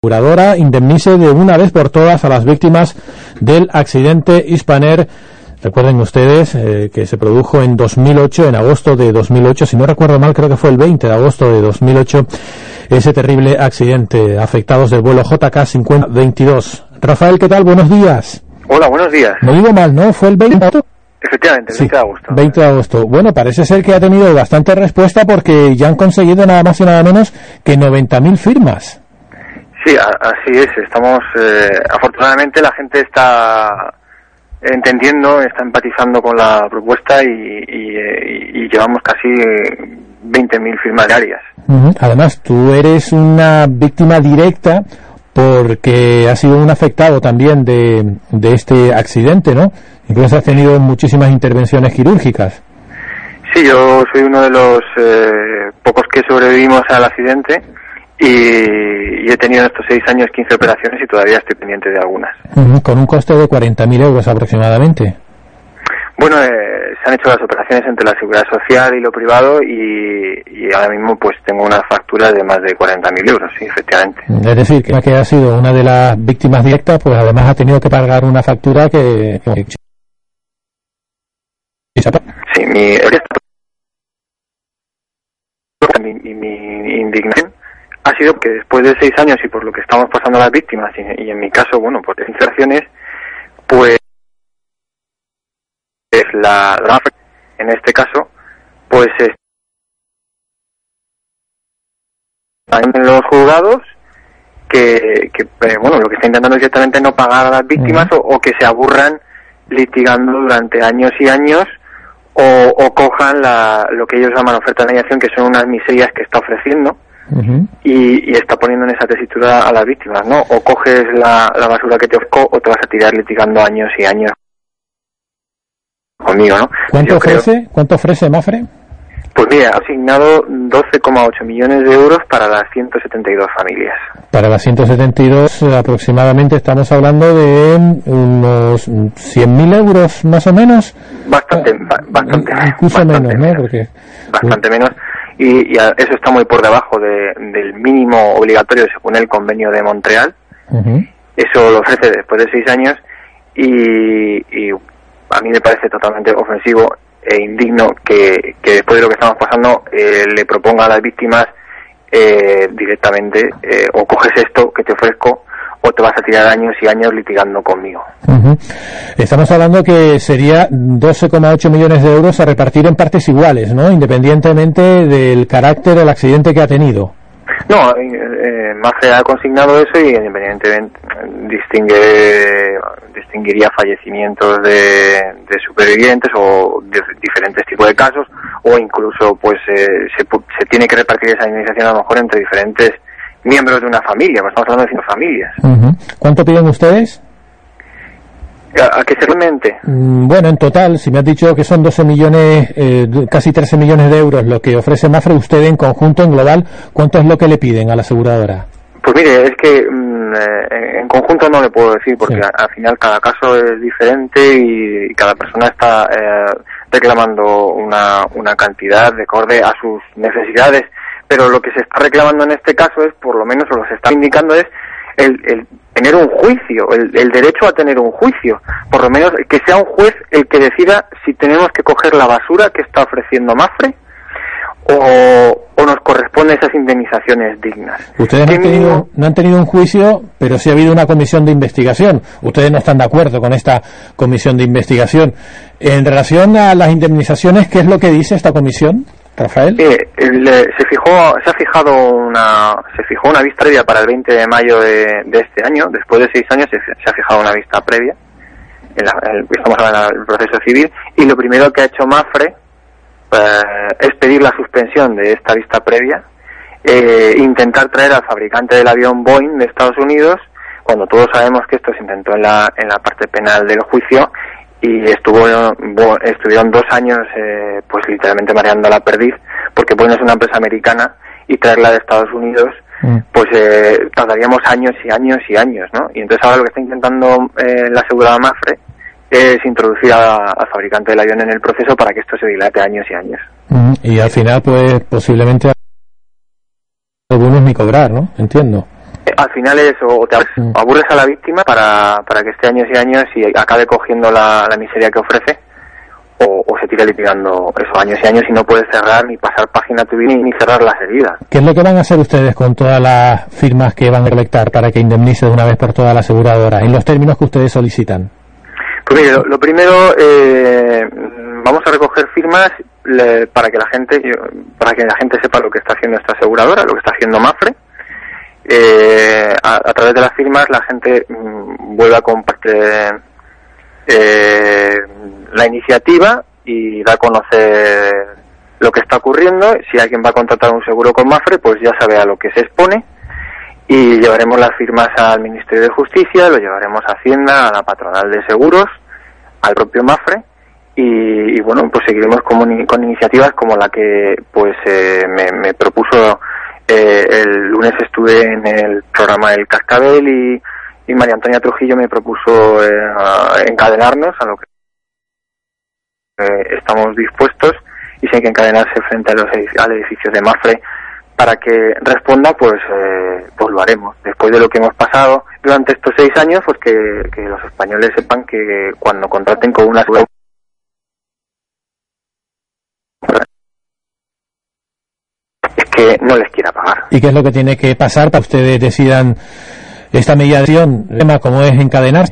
Curadora indemnice de una vez por todas a las víctimas del accidente Hispaner. Recuerden ustedes eh, que se produjo en 2008, en agosto de 2008, si no recuerdo mal, creo que fue el 20 de agosto de 2008, ese terrible accidente. Afectados del vuelo JK 5022. Rafael, ¿qué tal? Buenos días. Hola, buenos días. No digo mal, ¿no? ¿Fue el 20 de agosto? Efectivamente, el 20 de agosto. 20 de agosto. Bueno, parece ser que ha tenido bastante respuesta porque ya han conseguido nada más y nada menos que 90.000 firmas. Sí, así es. Estamos, eh, afortunadamente, la gente está entendiendo, está empatizando con la propuesta y, y, llevamos casi 20.000 firmas diarias. Además, tú eres una víctima directa porque has sido un afectado también de, de este accidente, ¿no? Incluso has tenido muchísimas intervenciones quirúrgicas. Sí, yo soy uno de los eh, pocos que sobrevivimos al accidente y, he tenido en estos seis años 15 operaciones y todavía estoy pendiente de algunas. con un coste de 40.000 euros aproximadamente. Bueno, eh, se han hecho las operaciones entre la seguridad social y lo privado y, ahora mismo pues tengo una factura de más de 40.000 euros, sí, efectivamente. Es decir, que ha sido una de las víctimas directas, pues además ha tenido que pagar una factura que... Sí, mi, mi, mi indignación ha sido que después de seis años y por lo que estamos pasando las víctimas y, en mi caso, bueno, por infracciones, pues es la, en este caso, pues en los juzgados que, que eh, bueno, lo que está intentando es directamente no pagar a las víctimas o, que se aburran litigando durante años y años o, o cojan la, lo que ellos llaman oferta de mediación, que son unas miserias que está ofreciendo y, está poniendo en esa tesitura a las víctimas, ¿no? O coges la, basura que te ofrezco o te vas a tirar litigando años y años conmigo, ¿no? ¿Cuánto ofrece? ¿Cuánto ofrece Mafre? Pues mira, ha asignado 12,8 millones de euros para las 172 familias. Para las 172 aproximadamente estamos hablando de unos 100.000 euros más o menos. Bastante, bastante. Incluso menos, ¿no? Porque, bastante menos y, eso está muy por debajo del mínimo obligatorio según el convenio de Montreal. Eso lo ofrece después de seis años y, a mí me parece totalmente ofensivo e indigno que, después de lo que estamos pasando eh, le proponga a las víctimas eh, directamente eh, o coges esto que te ofrezco o te vas a tirar años y años litigando conmigo. Estamos hablando que sería 12,8 millones de euros a repartir en partes iguales, ¿no? Independientemente del carácter del accidente que ha tenido. No, eh, Mafre ha consignado eso y independientemente distingue, distinguiría fallecimientos de, supervivientes o de diferentes tipos de casos o incluso pues eh, se, se tiene que repartir esa indemnización a lo mejor entre diferentes miembros de una familia, pues estamos hablando de cinco familias. ¿Cuánto piden ustedes? ¿A, qué se? Mm, bueno, en total, si me has dicho que son 12 millones, eh, casi 13 millones de euros lo que ofrece Mafre, usted en conjunto, en global, ¿cuánto es lo que le piden a la aseguradora? Pues mire, es que mm, eh, en conjunto no le puedo decir, porque al final cada caso es diferente y, cada persona está eh, reclamando una, una cantidad de acorde a sus necesidades pero lo que se está reclamando en este caso es, por lo menos, o lo se está indicando es el, tener un juicio, el, derecho a tener un juicio, por lo menos que sea un juez el que decida si tenemos que coger la basura que está ofreciendo Mafre o, nos corresponden esas indemnizaciones dignas. Ustedes no han, tenido, no han tenido un juicio, pero sí ha habido una comisión de investigación. Ustedes no están de acuerdo con esta comisión de investigación. En relación a las indemnizaciones, ¿qué es lo que dice esta comisión? Rafael. se fijó, se ha fijado una, se fijó una vista previa para el 20 de mayo de, este año. Después de seis años se, ha fijado una vista previa. En estamos hablando del proceso civil y lo primero que ha hecho Mafre eh, es pedir la suspensión de esta vista previa eh, intentar traer al fabricante del avión Boeing de Estados Unidos, cuando todos sabemos que esto se intentó en la, en la parte penal del juicio y estuvo estuvieron dos años eh, pues literalmente mareando la perdiz porque es una empresa americana y traerla de Estados Unidos mm. pues eh, tardaríamos años y años y años ¿no? y entonces ahora lo que está intentando eh, la asegurada Mafre es introducir al fabricante del avión en el proceso para que esto se dilate años y años mm. y al final pues posiblemente algunos ni cobrar ¿no? entiendo al final es o te mm. aburres a la víctima para, para que esté años y años y acabe cogiendo la, miseria que ofrece o, se tira litigando esos años y años y no puedes cerrar ni pasar página tu vida ni cerrar las heridas. ¿Qué es lo que van a hacer ustedes con todas las firmas que van a recolectar para que indemnice de una vez por todas la aseguradora en los términos que ustedes solicitan? Pues mire, lo, primero, eh, vamos a recoger firmas para que la gente para que la gente sepa lo que está haciendo esta aseguradora, lo que está haciendo Mafre eh, a, través de las firmas la gente mm, vuelve a compartir eh, la iniciativa y da a conocer lo que está ocurriendo. Si alguien va a contratar un seguro con Mafre, pues ya sabe a lo que se expone y llevaremos las firmas al Ministerio de Justicia, lo llevaremos a Hacienda, a la patronal de seguros, al propio Mafre y, bueno, pues seguiremos con, con, iniciativas como la que pues eh, me, me propuso eh, el lunes estuve en el programa El Cascabel y, María Antonia Trujillo me propuso eh, encadenarnos a lo que eh, estamos dispuestos y si hay que encadenarse frente a los, al edificio de Mafre para que responda, pues, pues lo haremos. Después de lo que hemos pasado durante estos seis años, pues que los españoles sepan que cuando contraten con una no les quiera pagar. ¿Y qué es lo que tiene que pasar para que ustedes decidan esta mediación, tema como es encadenar?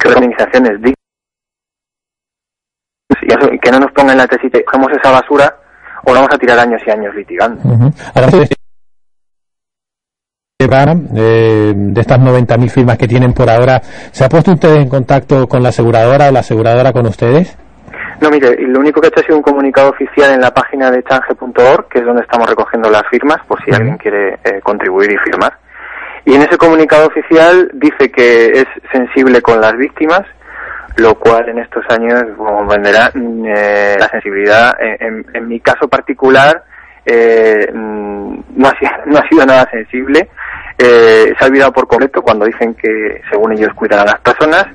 Que la organización es digna y que no nos pongan la tesis de cogemos esa basura o vamos a tirar años y años litigando. Eh, de estas 90.000 firmas que tienen por ahora, ¿se ha puesto ustedes en contacto con la aseguradora o la aseguradora con ustedes? No, mire, lo único que he hecho ha sido un comunicado oficial en la página de change.org, que es donde estamos recogiendo las firmas, por si alguien quiere eh, contribuir y firmar. Y en ese comunicado oficial dice que es sensible con las víctimas, lo cual en estos años venderá mm, eh, la sensibilidad. En, mi caso particular eh, mm, no, ha, no ha sido nada sensible. se ha olvidado por completo cuando dicen que según ellos cuidan a las personas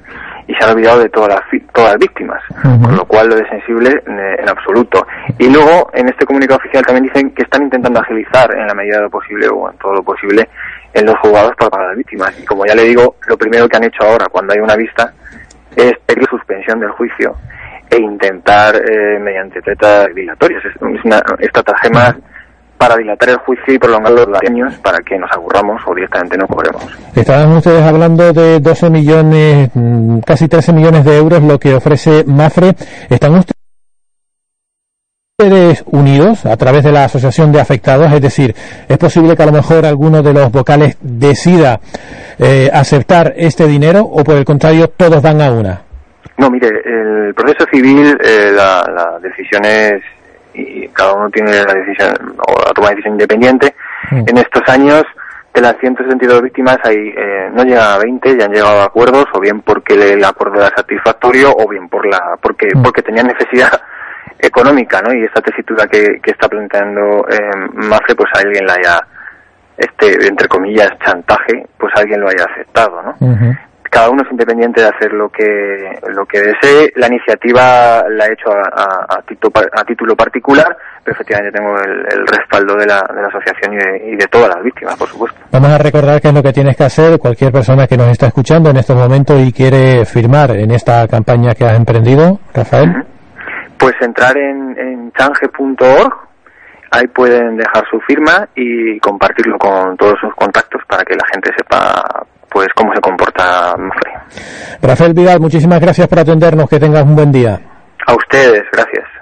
y se han olvidado de todas las, todas las víctimas, con lo cual lo de sensible eh, en, absoluto. Y luego, en este comunicado oficial también dicen que están intentando agilizar en la medida de lo posible o en todo lo posible en los juzgados para pagar las víctimas. Y como ya le digo, lo primero que han hecho ahora cuando hay una vista es pedir suspensión del juicio e intentar eh, mediante tretas dilatorias. Es, una estratagema para dilatar el juicio y prolongar los años para que nos aburramos o directamente no cobremos. Estaban ustedes hablando de 12 millones, mm, casi 13 millones de euros lo que ofrece Mafre. ¿Están ustedes unidos a través de la Asociación de Afectados? Es decir, ¿es posible que a lo mejor alguno de los vocales decida eh, aceptar este dinero o por el contrario todos van a una? No, mire, el proceso civil, eh, la, la decisión es y cada uno tiene la decisión o la toma de decisión independiente. Mm. En estos años, de las 162 víctimas, hay, eh, no llegan a 20, ya han llegado a acuerdos, o bien porque el acuerdo era satisfactorio, o bien por la, porque, mm. porque tenían necesidad económica, ¿no? Y esta tesitura que, que está planteando eh, Mafre, pues alguien la haya, este, entre comillas, chantaje, pues alguien lo haya aceptado, ¿no? Cada uno es independiente de hacer lo que lo que desee. La iniciativa la he hecho a, a, título, particular, pero efectivamente tengo el, respaldo de la, de la asociación y de, todas las víctimas, por supuesto. Vamos a recordar qué es lo que tienes que hacer cualquier persona que nos está escuchando en estos momentos y quiere firmar en esta campaña que has emprendido, Rafael. Pues entrar en, en change.org, ahí pueden dejar su firma y compartirlo con todos sus contactos para que la gente sepa pues cómo se comporta Mafre. Rafael Vidal, muchísimas gracias por atendernos, que tengas un buen día. A ustedes, gracias.